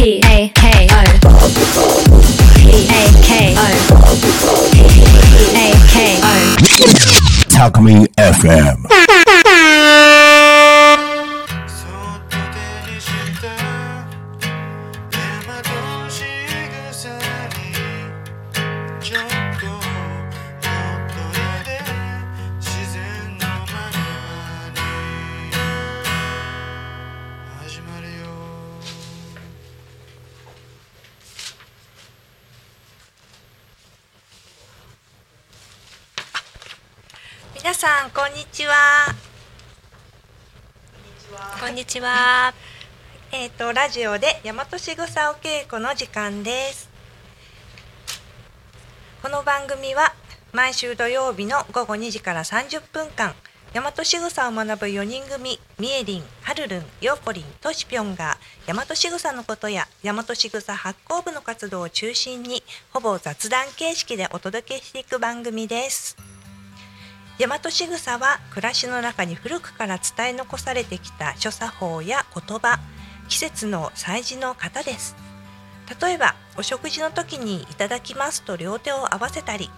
P A K O P A K O P A K O Me FM. ちは。えっ、とラジオで大和しぐさお稽古の時間です。この番組は毎週土曜日の午後2時から30分間大和しぐさを学ぶ4人組みえりん、はるるん、ようこりん、としぴょんが大和しぐさのことや大和しぐさ発行部の活動を中心にほぼ雑談形式でお届けしていく番組です。大和しぐさは暮らしの中に古くから伝え残されてきた諸作法や言葉季節の祭事の型です。例えばお食事の時に「いただきます」と両手を合わせたり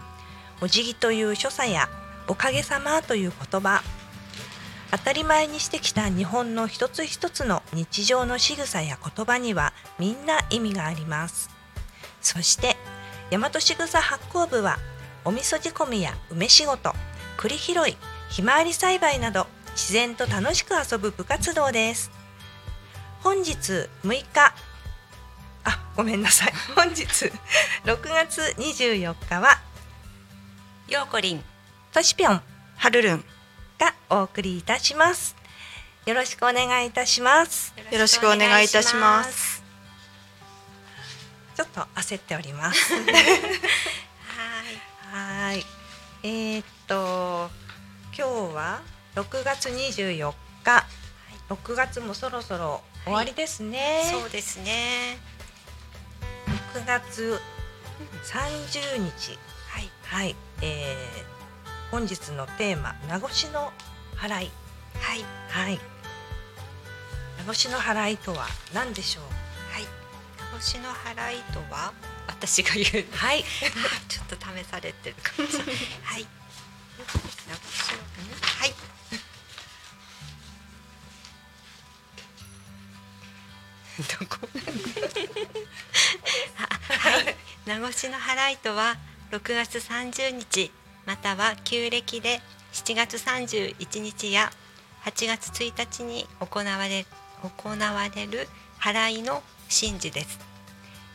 お辞儀という所作やおかげさまという言葉当たり前にしてきた日本の一つ一つの日常の仕草や言葉にはみんな意味があります。そして大和しぐさ発行部はお味噌仕込みや梅仕事栗拾いひまわり栽培など自然と楽しく遊ぶ部活動です。本日6日。あごめんなさい。本日6月24日はようこりんとしぴょんはるるんがお送りいたします。よろしくお願いいたします。よろしくお願いいたします。ちょっと焦っております。はい。はい。えー、っと今日は6月24日、6月もそろそろ終わりですね、そうですね。6月30日。はい、はい。えー本日のテーマ名越の払い。はい。はい。名越の払いとは何でしょう？はい。名越の払いとは私が言う。はい。ちょっと試されてるかもしれない。はいはい。どこ？はい。名越の払いとは6月30日または旧暦で7月31日や8月1日に行われ行われる払いの神事です。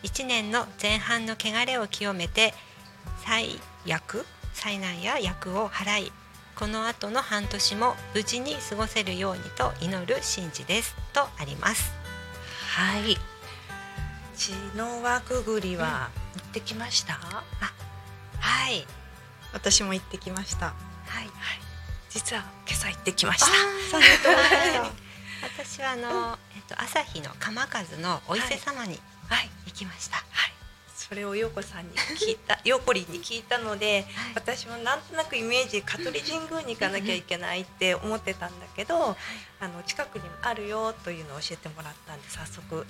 1年の前半の汚れを清めて災厄災難や厄を払いこの後の半年も無事に過ごせるようにと祈る神事ですとあります。はい。血の輪くぐりは行ってきました、はい。私も行ってきました。はい。実は今朝行ってきました。私はあの、えっと、朝日の鎌和のお伊勢様にはい。行きました、はいそれを陽子さんに聞いた 陽子りんに聞いたので、はい。私もなんとなくイメージ香取神宮に行かなきゃいけないって思ってたんだけど、あの近くにもあるよというのを教えてもらったんで早速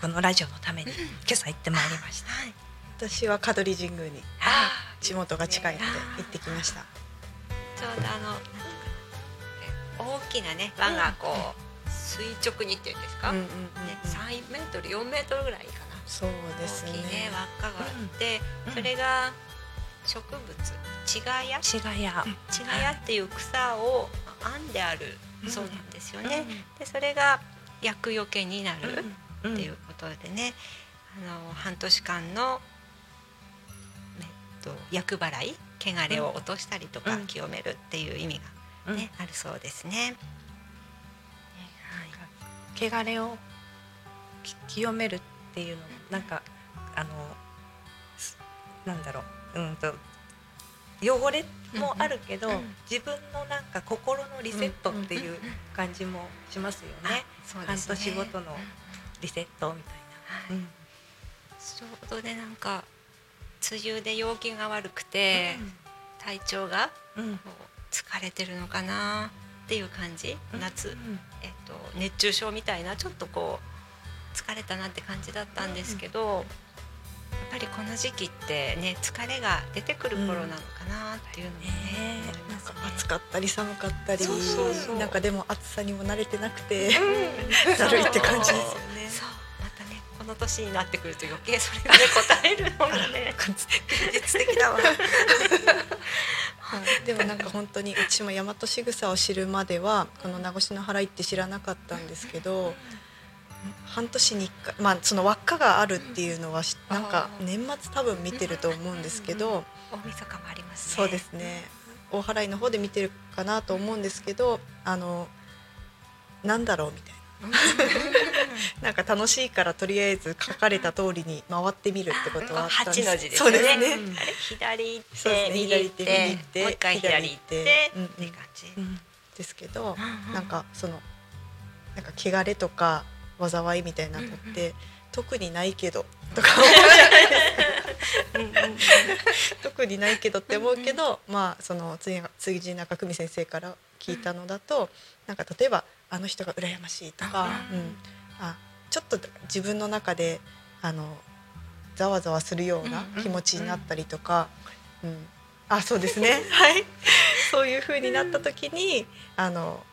このラジオのために今朝行ってまいりました。はい。私は香取神宮にあ地元が近いので行ってきました。ちょうどあのなんていうかなえ大きなね輪がこう、垂直にっていうんですか、うんうんうんねうん。三メートル四メートルぐらいかなそうですね。大きいね輪っかがあって、うん。それが植物チガヤ違がや、チガヤっていう草を編んである。そうなんですよね。でそれが厄除けになるうん。っていうことでね、あの半年間の、えっと、厄払い？汚れを落としたりとかうん。清めるっていう意味が、ねあるそうですね。汚れをき清めるっていうのもなんかあのすなんだろう。うんと汚れもあるけど、うんうん自分のなんか心のリセットっていう感じもしますよね。そう半ですね。年ごとのリセットみたいな。はい。ちょうどねなんか梅雨で陽気が悪くて、体調がうん。うんこう疲れてるのかなっていう感じ、夏、うんえっと、熱中症みたいなちょっとこ疲れたなって感じだったんですけど、やっぱりこの時期ってね疲れが出てくる頃なのかなっていうのもね、ね思い。ますね。暑かったり寒かったりなんかでも暑さにも慣れてなくて、だるいって感じですよね。そう。またねこの年になってくると余計それにね応えるのがね現実的だわ。は いでもなんか本当に私も大和仕草を知るまではこの名越の払いって知らなかったんですけど半年に1回まあその輪っかがあるっていうのはしなんか年末多分見てると思うんですけど大晦日もありますね。そうですね。大払いの方で見てるかなと思うんですけどあのなんだろうみたいな。なんか楽しいからとりあえず書かれた通りに回ってみるってことはあったんです。八の字ですね。ですね。左行って右行って左行って右行ってもう一回左行ってって感じ。ですけど、なんかそのなんか汚れとか災いみたいなのって、特にないけどとか思うじゃないですか特にないけどって思うけど、まあその次次中久美先生から聞いたのだと、なんか例えばあの人が羨ましいとか、うん。あちょっと自分の中であのざわざわするような気持ちになったりとか、うん。あそうですね。はい。そういう風になった時にあの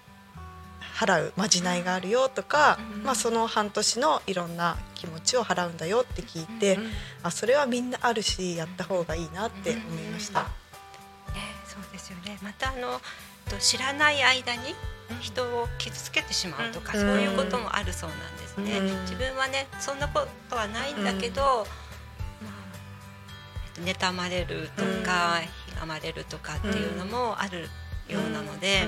払うまじないがあるよとか、まあ、その半年のいろんな気持ちを払うんだよって聞いて、あそれはみんなあるしやった方がいいなって思いました。ね、そうですよね。またあのと知らない間に人を傷つけてしまうとか、うん。そういうこともあるそうなんですね。うん。自分はねそんなことはないんだけど、まあえっと妬まれるとか、ひがまれるとかっていうのもあるようなので、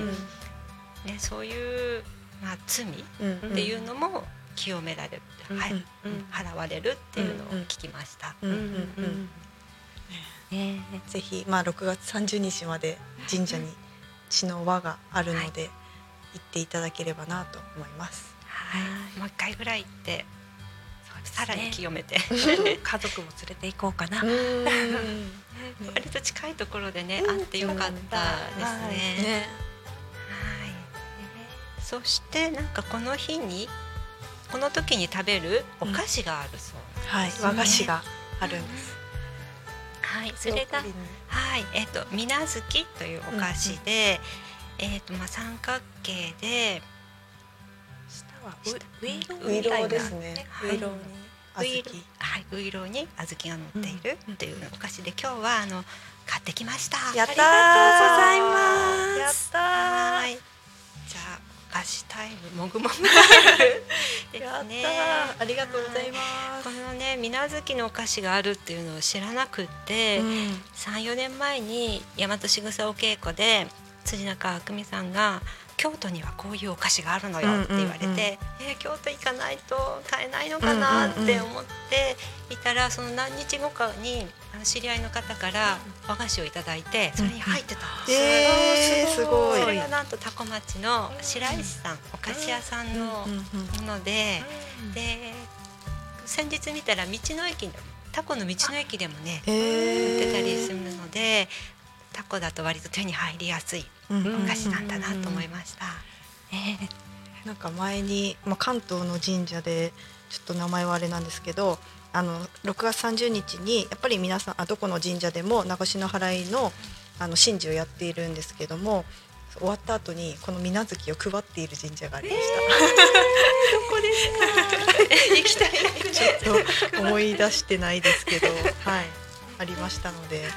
ねそういうまあ罪っうん。ていうのも清められる、はい、うん払われるっていうのを聞きました。うんうんうん。ぜひ、まあ、6月30日まで神社に血の輪があるので、行っていただければなと思います。はい、もう一回ぐらい行って、さらに清めて、家族も連れて行こうかな。割と近いところでね、あってよかったですね。ね、はい。そしてなんかこの日にこの時に食べるお菓子があるそうはい、ですね。和菓子があるんです。はい、それがはい、えっ、と水無月というお菓子で、えっ、とまあ三角形で下はウウイロウイロみたいな。ーですね。ウはい。イローにウイロ小豆。はい、ウイロに小豆が乗っているっていうお菓子で今日はあの買ってきました。やったー。ありがとうございます。やったはい。じゃあお菓子タイムもぐもぐですね。ー。ありがとうございます。このね水無月のお菓子があるっていうのを知らなくって、うん三四年前に大和しぐさお稽古で辻中あくみさんが京都にはこういうお菓子があるのよって言われて、うんうんうんえー京都行かないと買えないのかなって思っていたらその何日後かにあの知り合いの方から和菓子をいただいてそれに入ってたんです。よ。えー、すごい。それがなんと多古町の白石さんお菓子屋さんのもので、で先日見たら道の駅でもタコの道の駅でもねえー、売ってたりするのでタコだと割と手に入りやすいうんお菓子なんだなと思いました。なんか前に、まあ、関東の神社でちょっと名前はあれなんですけどあの6月30日にやっぱり皆さんあどこの神社でも名越の払いのあの神事をやっているんですけども終わった後にこの水無月を配っている神社がありました。行きたい。ちょっと思い出してないですけど、はい、ありましたので、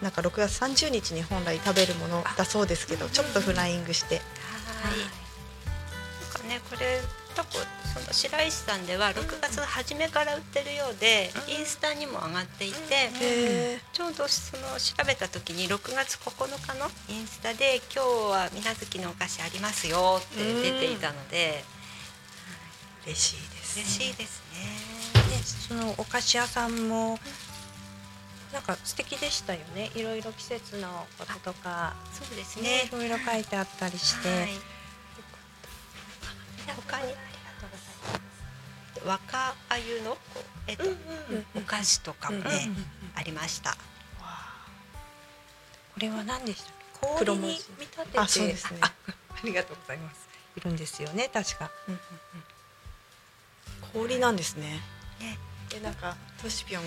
なんか6月30日に本来食べるものだそうですけど、ちょっとフライングして、はい。なんかねこれタコその白石さんでは6月の初めから売ってるようで、インスタにも上がっていて、へちょうどその調べた時に6月9日のインスタで今日は水無月のお菓子ありますよって出ていたので、ー嬉しいです。嬉しいですでそのお菓子屋さんもなんか素敵でしたよねいろいろ季節のこととかね。そうですねねい。ろいろ書いてあったりして、はい。他にありがとうございます。若あゆのえっと、お菓子とかもね、ありました。これは何でした？っけ氷に見立ててあそうですね。あありがとうございます。いるんですよね確か。氷なんですね。ね。でなんかトシピョン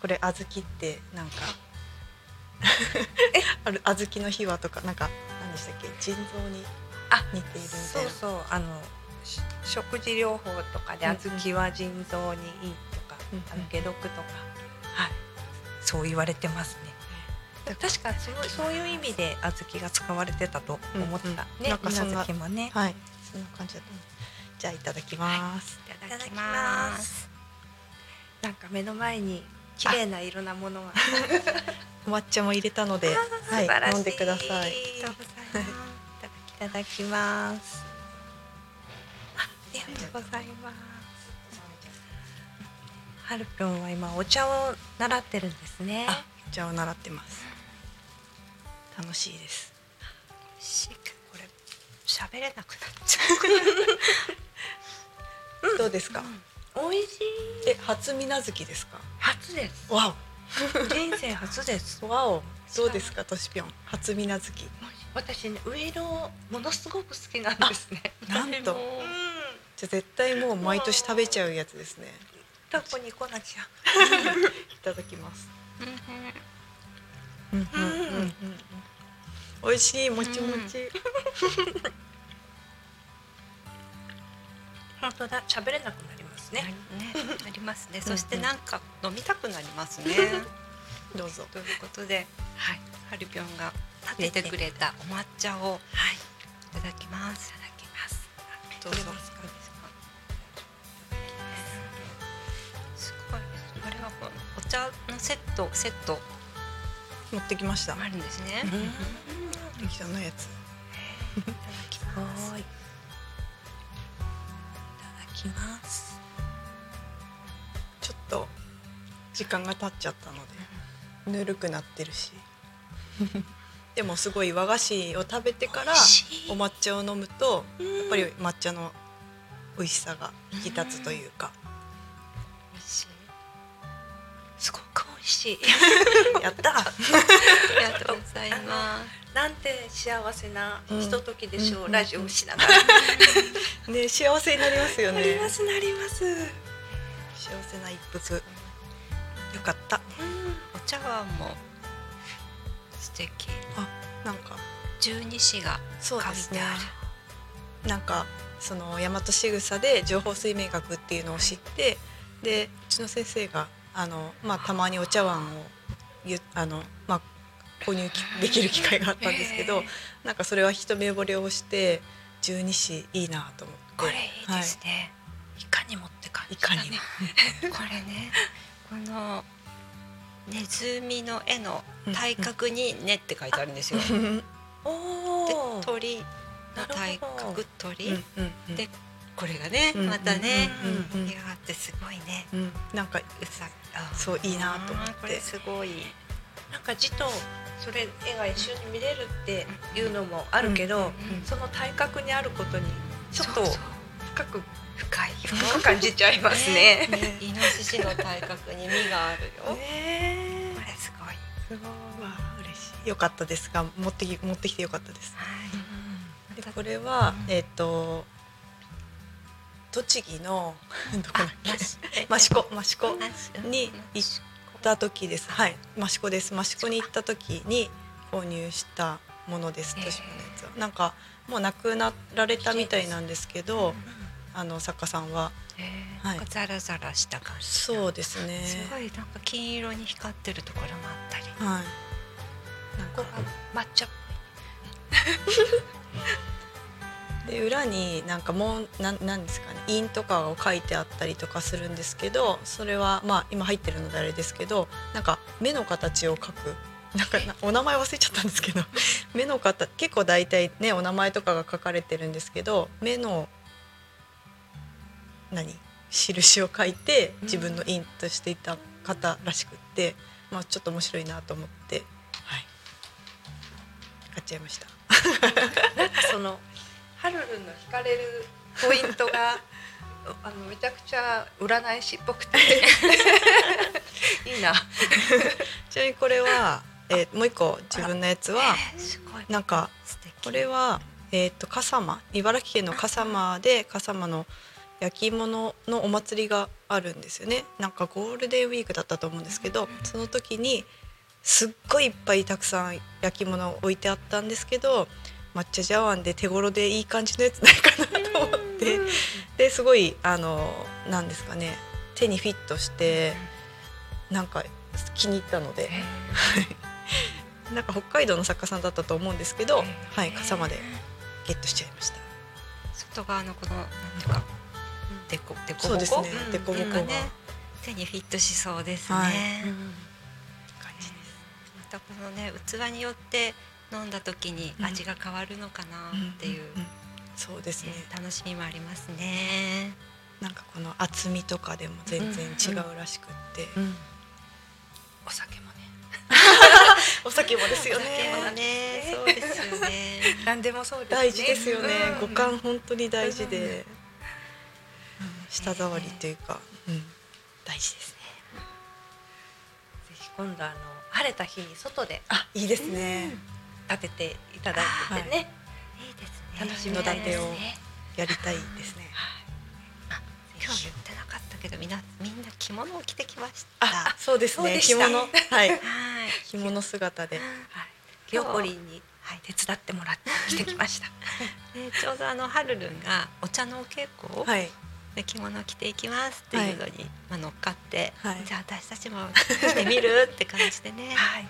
これ小豆ってなんか ある小豆の秘話とかなんか何でしたっけ？腎臓にあ似ているみたそいうなそうあのし食事療法とかで小豆は腎臓にいいとか、うんうん。あの解毒とか、はい、そう言われてますね。だ確かそうそういう意味で小豆が使われてたと思った、うんうん。ねなんかそんな水無月もね。はい。そんな感じだと思う。じゃあいただきます、い。ただきます。なんか目の前に綺麗な色なものが。お抹茶も入れたのではいい。飲んでください。いただきます。あありがとうございます。はるぴょんは今お茶を習ってるんですね。あお茶を習ってます楽しいですしこれ喋れなくなっちゃどうですか、美味しい。え初水無月ですか？初です。わ人生初です。お わおどうですかとしぴょん初水無月私ねウイロものすごく好きなんですね。なんとうん。じゃあ絶対もう毎年食べちゃうやつですね。どこに来なきゃ。いただきます。う、うんうん。うんうん美味しいもちもち、本当だ。喋れなくなりますね。ね。ねありますね。そしてなんか飲みたくなりますね。どうぞ。ということではい。はるぴょんが立ててくれたお抹茶をはい。いただきます。いただきます。どうぞ茶のセットセット。持ってきました。あるんですね、適当のやつ。いただきます。はい。いただきます。ちょっと時間が経っちゃったのでぬるくなってるし。でもすごい和菓子を食べてからお抹茶を飲むとやっぱり抹茶の美味しさが引き立つというか。美しい。やったありがとうございます。なんて幸せなひとときでしょう、うんラジオをしながら。ね幸せになりますよなりねますなります。幸せな一服。よかった。お茶碗も素敵。あなんか。十二支がそうですね。書いてある。なんかその大和仕草で情報水明学っていうのを知ってでうちの先生があの、まあ、たまにお茶碗をゆあの、まあ、購入きできる機会があったんですけど、なんかそれは一目惚れをして十二支いいなと思って。これいいですね、い。かにもって感じいかにも。これねこのネズミの絵の体格に「ね」って書いてあるんですよ。うんおでお。鳥の体格う鳥、んうんうん。でこれがねうんまたねうんうんってすごいね。うんなんかうさあそういいなと思って。すごい。なんか字とそれ絵が一緒に見れるっていうのもあるけど、その体格にあることにちょっと深く深いよ。深く感じちゃいますね。ねイノシシの体格に実があるよ。ねこれすごい。すごい。わあ嬉しい。よかったですが持ってき持ってきてよかったです。はい。でこれは、えっ、と栃木の どこだっけ？益子益子に行った時です。はい。益子です。益子に行った時に購入したものです。えー。としのやつは。なんかもう亡くなられたみたいなんですけどあの作家さんは。えー。はい。ザラザラした感じ。そうですね。すごいなんか金色に光ってるところもあったり。はい。なんかが抹茶っで裏になんかもうななんですかね印とかを書いてあったりとかするんですけどそれはまあ今入ってるのであれですけどなんか目の形を描く。なんかお名前忘れちゃったんですけど 目の形結構大体ねお名前とかが書かれてるんですけど目の何？印を書いて自分の印としていた方らしくって、まあ、ちょっと面白いなと思って、はい、買っちゃいました。なんかそのハルルンの惹かれるポイントが あのめちゃくちゃ占い師っぽくて。いいな。ちなみにこれは、えーもう一個自分のやつはえーなんか。これは、えー、と笠間茨城県の笠間で笠間の、焼き芋ののお祭りがあるんですよね。なんかゴールデンウィークだったと思うんですけどその時にすっごいいっぱいたくさん焼き物置いてあったんですけど抹茶茶碗で手頃でいい感じのやつないかなと思って。ですごいあのなんですかね。手にフィットしてなんか気に入ったので。なんか北海道の作家さんだったと思うんですけど、はい、傘までゲットしちゃいました。外側のこのなんていうかデコデコボコ？そうですね。うん。デコボコが。手にフィットしそうですね。はい。感じです。またこのね器によって飲んだ時に味が変わるのかなっていう、ん。んん。そうですね。ね楽しみもありますね。なんかこの厚みとかでも全然違うらしくって、お酒もね。お酒もですよね。ね、そうですよね。何でもそうですね。大事ですよね、うん。五感本当に大事で、うん。舌触りというか、うん、大事ですね。ぜひ今度あの晴れた日に外で。あいいですね、立てていただいててね、い。いですね。楽しみたいです野ね。やりたいですね。今日言ってなかったけどみんなみんな着物を着てきました。あそうですね。着物。はい。はい。着物姿で。はい、ヨーコリンに、はい、手伝ってもらって着てきました。で ちょうどあのハルルンがお茶のお稽古を、はい。で着物を着ていきますっていうのに、まあ、乗っかって、はい。じゃあ私たちも着てみるって感じでね。はい、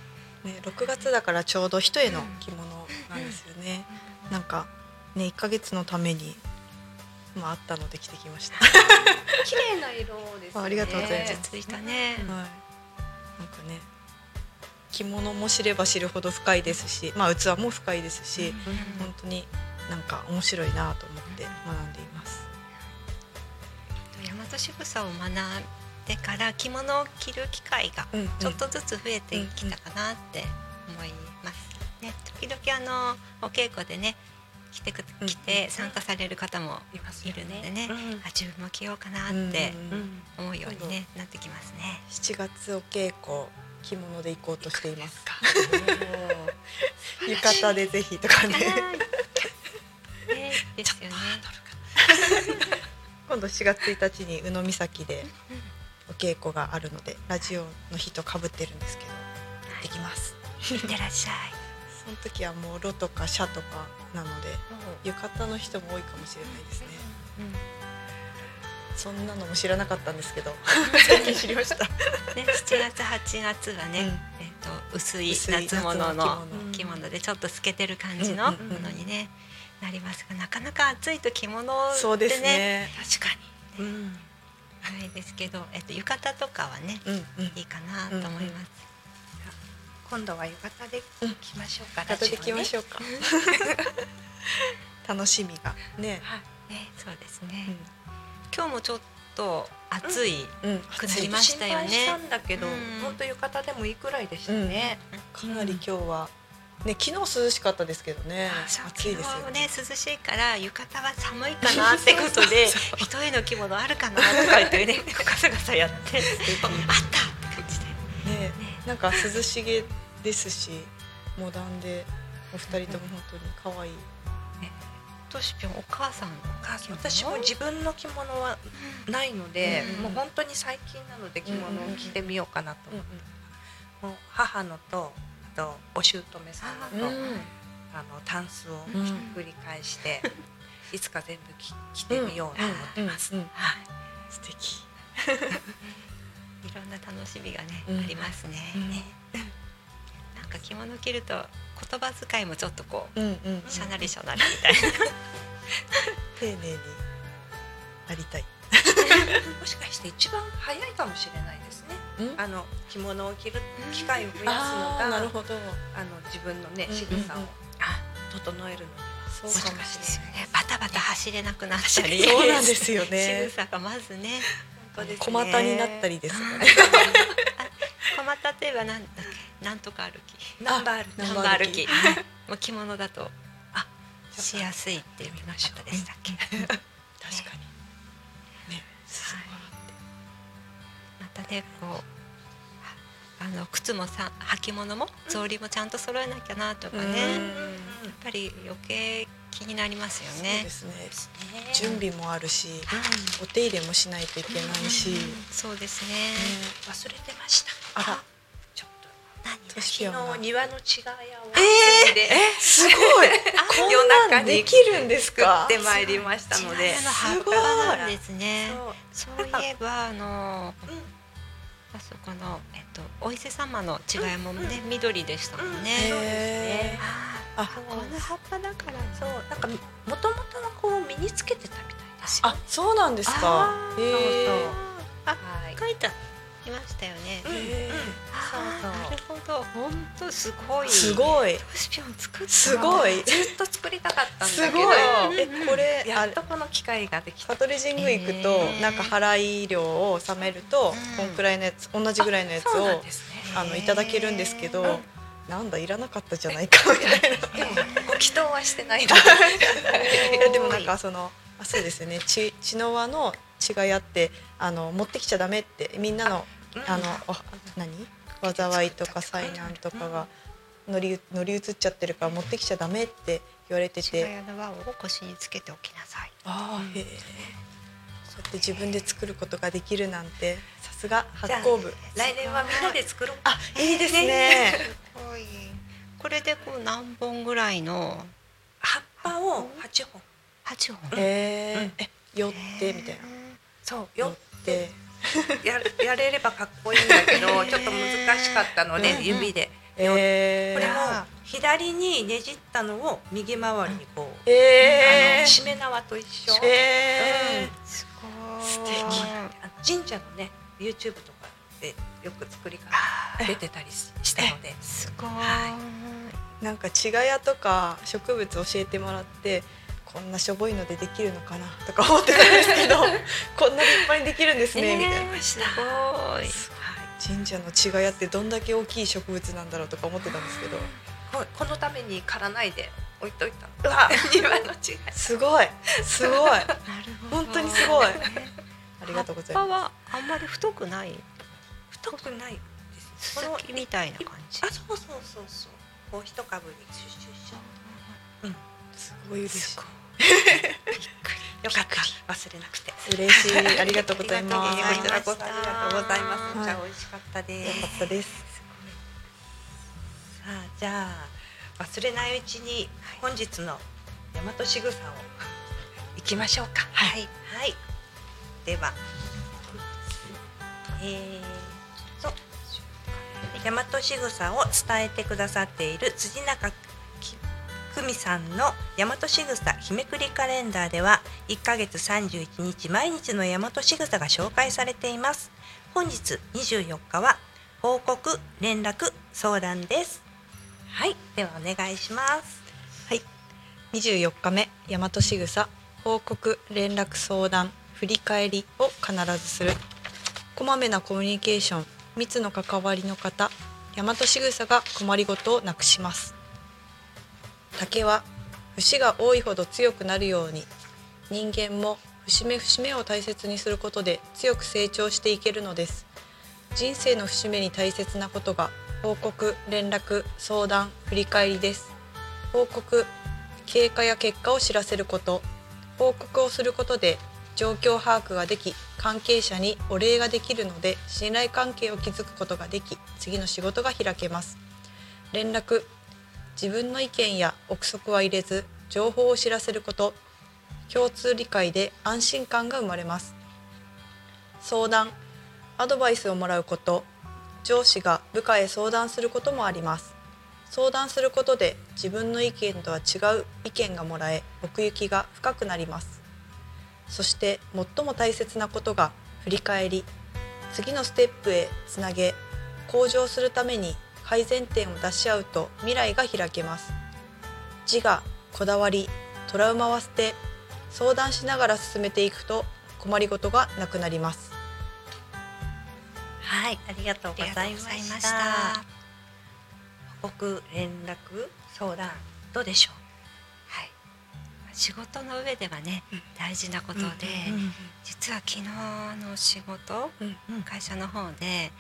ね、6月だからちょうど一重の着物なんですよね。なんかね1ヶ月のためにまああったので着てきました。は 綺麗な色ですね。ありがとうございます着いたね。い。なんかね着物も知れば知るほど深いですし、まあ器も深いですし、本当になんか面白いなと思って学んでいます。大和仕草を学んでから着物を着る機会がちょっとずつ増えてきたかなって思います。ね、時々あのお稽古でね来てくうん来て参加される方もいますいるのでね、うんあ自分も着ようかなって思うように、ねなってきますね。7月お稽古着物で行こうとしています。浴衣でぜひとかね。ねですよね。今度4月1日に宇野岬でお稽古があるのでラジオの日と被ってるんですけどできます。いってらっしゃい。その時はもうロとかシャとかなので浴衣の人も多いかもしれないですね。そんなのも知らなかったんですけど最近知りました。ね、7月8月はね、うん。えっ、と薄い夏物の着物。でちょっと透けてる感じのもうんうんうん。のにね、なりますがなかなか暑いと着物ってそうですね。ね確かに。うん。ないですけど、えっと浴衣とかはね、うんうん。いいかなと思います。今度は浴衣で着ましょうか。浴衣できましょょうか。楽しみが。ね。はい。ね、そうですね。うん。今日もちょっと暑い、うん。くなりましたよね。心配したんだけど、うん。本当浴衣でもいいくらいでしたね。かなり今日はね昨日涼しかったですけどね。暑いですよね。涼しいから浴衣は寒いかなって ことでそう。一重の着物あるかなとか言ってね ガサガサやってあったって感じで。ねなんか涼しげですしモダンでお二人とも本当に可愛い。としぴょんお母さん私も自分の着物はないので、うん。もう本当に最近なので着物を着てみようかなと思って、もう母のとあとお姑さんのと、あのタンスをひっくり返して、いつか全部着着てみようと思ってます。うんうんはい。素敵。いろんな楽しみがね、うん。ありますね、なんか着物着ると言葉遣いもちょっとこううんうん。しゃなりしゃなりみたいな。丁寧になりたいもしかして一番早いかもしれないですね。うん？あの着物を着る機会を増やすのあが、ーなるほど。あの自分のね仕草を整えるのにはそうかもしれない。ねバタバタ走れなくなったり。そうなんですよね。仕草がまずね。小股になったりですよね。小股といえばなんだっけ？なんとか歩き。ナンバールナナンンバー歩き。もう着物だとあしやすいっていうなかったでしたっけ？たねこうあの靴もさ履物も草履もちゃんと揃えなきゃなとかね、やっぱり余計気になりますよそうねで。すね。ね準備もあるし、お手入れもしないといけないし、ねそうですね。忘れてました。あら。ちょっと何昨日庭の違いやをえ摘んですごい。こ夜中にんできるんです作かってまいりましたので。の葉っですね。そう。そういえばあのうんあそこのえっとお伊勢様の違いもね、緑でしたもんうん。ね。そうですね。ああこの葉っぱだからそうなんかもともとの子を身につけてたみたいですよあそうなんですか。そうそう。あはい。書いていましたよね。うん。うん。へーあーそう。そうなるほど。本当すごい。すごい。トシピョン作った。すごい。ずっと作りたかったんだすけど。ごい。えこれあやっとこの機会ができた。香取神宮行くと、なんか払い料を納めると、うん。こんくらいのやつ同じぐらいのやつをあのいただけるんですけど、うんなんだいらなかったじゃないかみたいな。でもご祈祷はしてないの。いやでもなんかそのあそうですよね。血血の輪の血がやってあの持ってきちゃダメってみんなのあのお何？災いとか災難とかが乗り乗り移っちゃってるから持ってきちゃダメって言われてて。谷の輪を腰につけておきなさい。ああへえ。そうやって自分で作ることができるなんてさすが発じゃあ酵部来年はみんなで作ろう。あいいですね。これでこう何本ぐらいの葉っぱを八本。八本。えー。え寄ってみたいな。そう寄っよてややれればかっこいいんだけど ちょっと難しかったのでうん指で。えー。これも左にねじったのを右回りにこうあえー。のしめ縄と一緒。えー。すごい。素神社のね YouTube とかでよく作り方出てたりししたので。すごい。はなんか茅ヶ谷とか植物教えてもらってこんなしょぼいのでできるのかな？とか思ってたんですけど こんな立派にできるんですね、みたいな。すごい。神社の茅ヶ谷ってどんだけ大きい植物なんだろうとか思ってたんですけど。ここのために刈らないで置いといたの。うわ。庭の違い。すごい。すごい。なるほど。本当にすごい。ありがとうござい葉っまぱはあんまり太くない？太くないです。すすきみたいな感じ？あ。そうそうそうそう。こう一株にシュッシュッシュすすごい嬉しい。よかった。忘れなくて。嬉しい。ありがとうございます。ありがとうございます。はいじゃあ美味しかったです。よかったです。さあじゃあ忘れないうちに本日の大和しぐさを行きましょうか。はい。はい。では、えーと大和しぐさを伝えてくださっている辻中久美さんの大和しぐさ日めくりカレンダーでは1ヶ月31日毎日の大和しぐさが紹介されています。本日24日は報告連絡相談です。はいではお願いします。はい。24日目大和しぐさ報告連絡相談振り返りを必ずする。こまめなコミュニケーション密の関わりの方大和しぐさが困りごとをなくします。竹は節が多いほど強くなるように人間も節目節目を大切にすることで強く成長していけるのです。人生の節目に大切なことが報告連絡相談振り返りです。報告経過や結果を知らせること。報告をすることで状況把握ができ関係者にお礼ができるので信頼関係を築くことができ次の仕事が開けます。連絡自分の意見や憶測は入れず情報を知らせること共通理解で安心感が生まれます。相談アドバイスをもらうこと上司が部下へ相談することもあります。相談することで自分の意見とは違う意見がもらえ奥行きが深くなります。そして最も大切なことが振り返り次のステップへつなげ向上するために改善点を出し合うと未来が開けます。自我こだわりトラウマは捨て相談しながら進めていくと困りごとがなくなります。はいありがとうございましした。た報告連絡相談どうでしょはい。仕事の上ではね、大事なことで、うん実は昨日の仕事、うん。会社の方で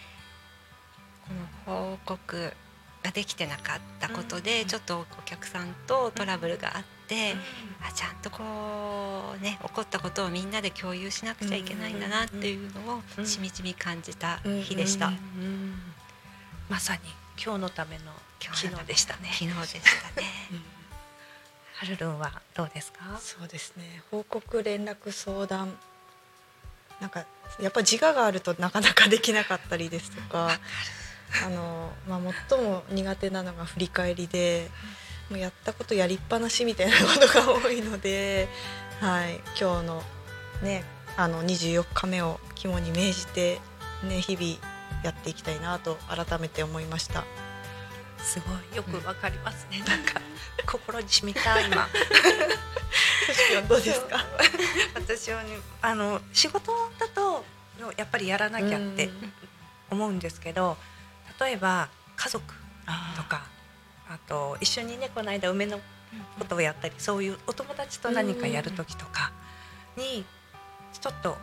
この報告ができてなかったことで、ちょっとお客さんとトラブルがあって、あちゃんとこうね起こったことをみんなで共有しなくちゃいけないんだなっていうのをしみじみ感じた日でした。うんまさに今日のための昨日でしたね。昨日でしたね。はるるんはどうですか？そうですね。報告連絡相談。なんかやっぱ自我があるとなかなかできなかったりですとかあの、まあ、最も苦手なのが振り返りでもうやったことやりっぱなしみたいなことが多いので、はい、今日のねあの24日目を肝に銘じて、ね、日々やっていきたいなと改めて思いました。すごいよくわかりますね。なんか心に染みた今。どうですか？私はねあの仕事だとやっぱりやらなきゃって思うんですけど、例えば家族とかあと一緒にねこの間梅のことをやったりそういうお友達と何かやる時とかにちょっと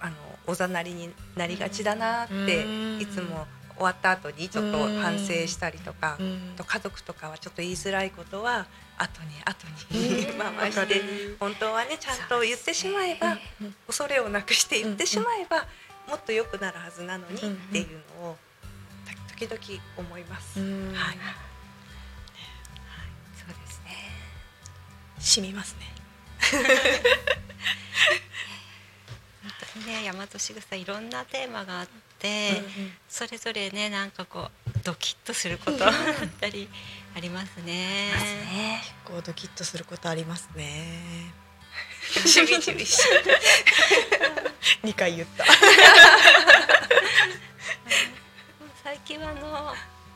あのおざなりになりがちだなってうん。いつも終わった後にちょっと反省したりとかうん。と家族とかはちょっと言いづらいことは後に後に 回して本当はねちゃんと言ってしまえば恐れをなくして言ってしまえばもっと良くなるはずなのにっていうのを時々思います。うんはいそうですね。染みますね。本当にね大和しぐさいろんなテーマがあって、それぞれねなんかこうドキッとすることだったりありますね。ねこうドキッとすることありますね。しみじみし二回言った。あの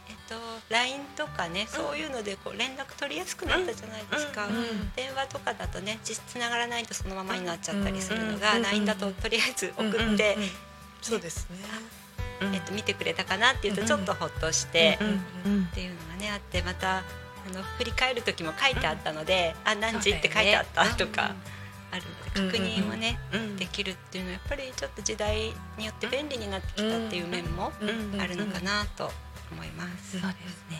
えっと LINE とかね、そういうのでこう連絡取りやすくなったじゃないですか。電話とかだとね実つながらないとそのままになっちゃったりするのが、LINE だととりあえず送って、そうですね。えっと見てくれたかなっていうとちょっとほっとして。うんうんっていうのがねあってまたあの振り返る時も書いてあったので「あ何時?」って書いてあったとかあるので確認もねうんできるっていうのはやっぱりちょっと時代によって便利になってきたっていう面もうんあるのかなと思います。そうですね。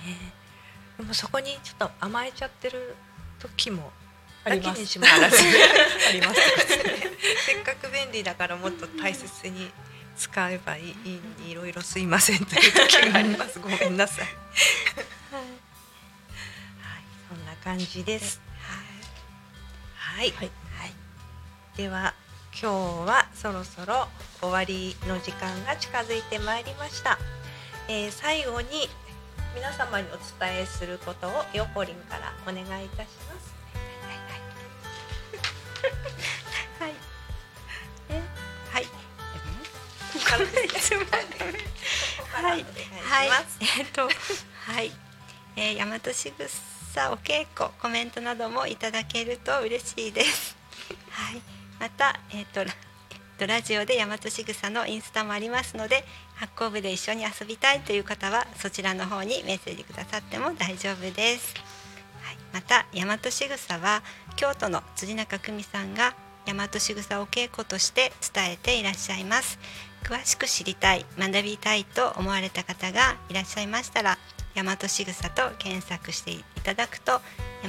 でもそこにちょっと甘えちゃってる時もありますなきにしもあります。せっかく便利だからもっと大切に使えばいいいいのにいろいろすいませんという時があります。ごめんなさ い。はい、そんな感じです。はい、はいでは今日はそろそろ終わりの時間が近づいてまいりました。えー最後に皆様にお伝えすることをヨコリンからお願いいたします。はい。え？はい。はい。はい。えっと、はい。えー、大和しぐさお稽古コメントなどもいただけると嬉しいです。またえっ、とラ とラジオで大和しぐさのインスタもありますので発行部で一緒に遊びたいという方はそちらの方にメッセージくださっても大丈夫です。はい、また大和しぐさは京都の辻中久美さんが大和しぐさお稽古として伝えていらっしゃいます詳しく知りたい学びたいと思われた方がいらっしゃいましたら大和しぐさと検索していただくと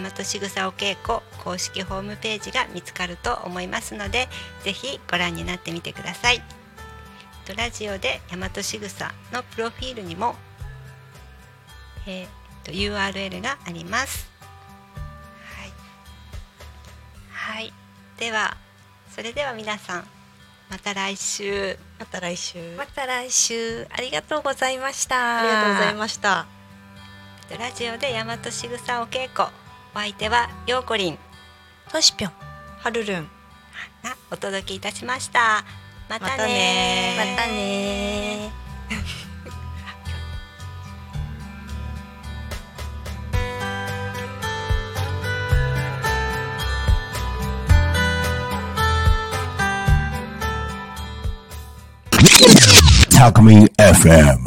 大和しぐさお稽古公式ホームページが見つかると思いますのでぜひご覧になってみてください。とラジオで大和しぐさのプロフィールにも、えーと URL があります。はい、はい、ではそれでは皆さんまた来週。また来週。また来週。ありがとうございました。ありがとうございました。ラジオで大和しぐさお稽古お相手はようこりんとしぴょん。はるるん。がお届けいたしましたまたねまたねまたね Talk Me FM.